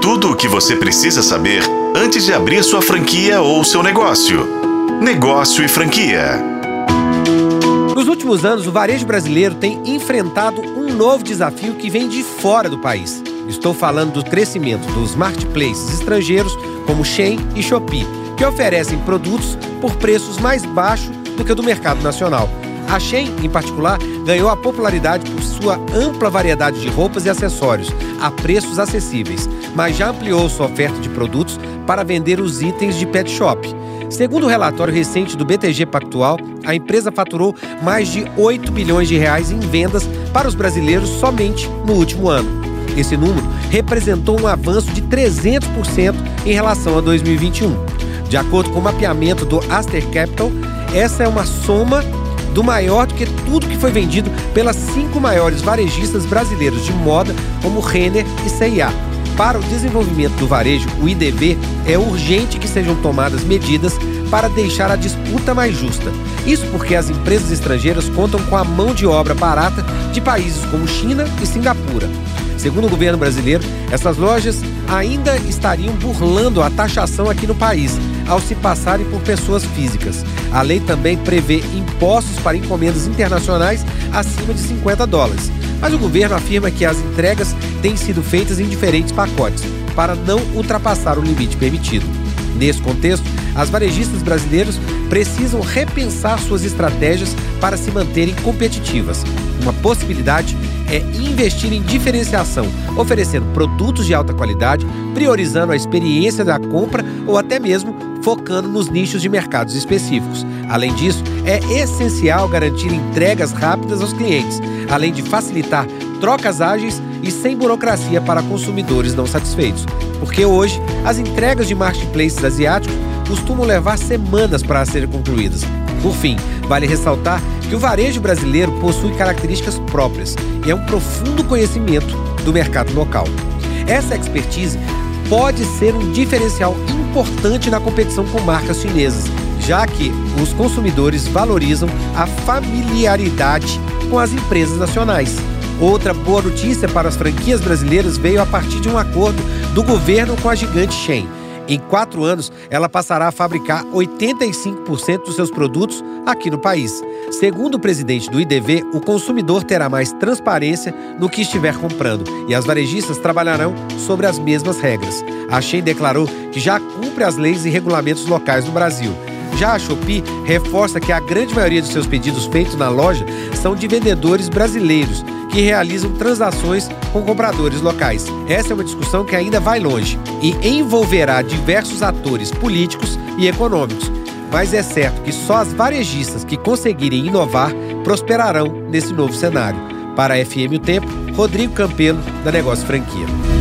Tudo o que você precisa saber antes de abrir sua franquia ou seu negócio. Negócio e franquia. Nos últimos anos, o varejo brasileiro tem enfrentado um novo desafio que vem de fora do país. Estou falando do crescimento dos marketplaces estrangeiros como Shein e Shopee, que oferecem produtos por preços mais baixos do que o do mercado nacional. A Shein, em particular, ganhou a popularidade por sua ampla variedade de roupas e acessórios a preços acessíveis, mas já ampliou sua oferta de produtos para vender os itens de pet shop. Segundo o relatório recente do BTG Pactual, a empresa faturou mais de 8 bilhões de reais em vendas para os brasileiros somente no último ano. Esse número representou um avanço de 300% em relação a 2021. De acordo com o mapeamento do Aster Capital, essa é uma soma do maior do que tudo que foi vendido pelas cinco maiores varejistas brasileiros de moda, como Renner e C&A. Para o desenvolvimento do varejo, o IDV é urgente que sejam tomadas medidas para deixar a disputa mais justa. Isso porque as empresas estrangeiras contam com a mão de obra barata de países como China e Singapura. Segundo o governo brasileiro, essas lojas ainda estariam burlando a taxação aqui no país, ao se passarem por pessoas físicas. A lei também prevê impostos para encomendas internacionais acima de 50 dólares. Mas o governo afirma que as entregas têm sido feitas em diferentes pacotes, para não ultrapassar o limite permitido. Nesse contexto, as varejistas brasileiras precisam repensar suas estratégias para se manterem competitivas. Uma possibilidade é investir em diferenciação, oferecendo produtos de alta qualidade, priorizando a experiência da compra ou até mesmo focando nos nichos de mercados específicos. Além disso, é essencial garantir entregas rápidas aos clientes, além de facilitar trocas ágeis e sem burocracia para consumidores não satisfeitos. Porque hoje, as entregas de marketplaces asiáticos costumam levar semanas para serem concluídas. Por fim, vale ressaltar que o varejo brasileiro possui características próprias e é um profundo conhecimento do mercado local. Essa expertise pode ser um diferencial importante na competição com marcas chinesas, já que os consumidores valorizam a familiaridade com as empresas nacionais. Outra boa notícia para as franquias brasileiras veio a partir de um acordo do governo com a gigante Shein em quatro anos, ela passará a fabricar 85% dos seus produtos aqui no país. Segundo o presidente do IDV, o consumidor terá mais transparência no que estiver comprando e as varejistas trabalharão sobre as mesmas regras. A Shein declarou que já cumpre as leis e regulamentos locais no Brasil. Já a Shopee reforça que a grande maioria dos seus pedidos feitos na loja são de vendedores brasileiros que realizam transações com compradores locais. Essa é uma discussão que ainda vai longe e envolverá diversos atores políticos e econômicos. Mas é certo que só as varejistas que conseguirem inovar prosperarão nesse novo cenário. Para a FM O Tempo, Rodrigo Campelo, da Negócio Franquia.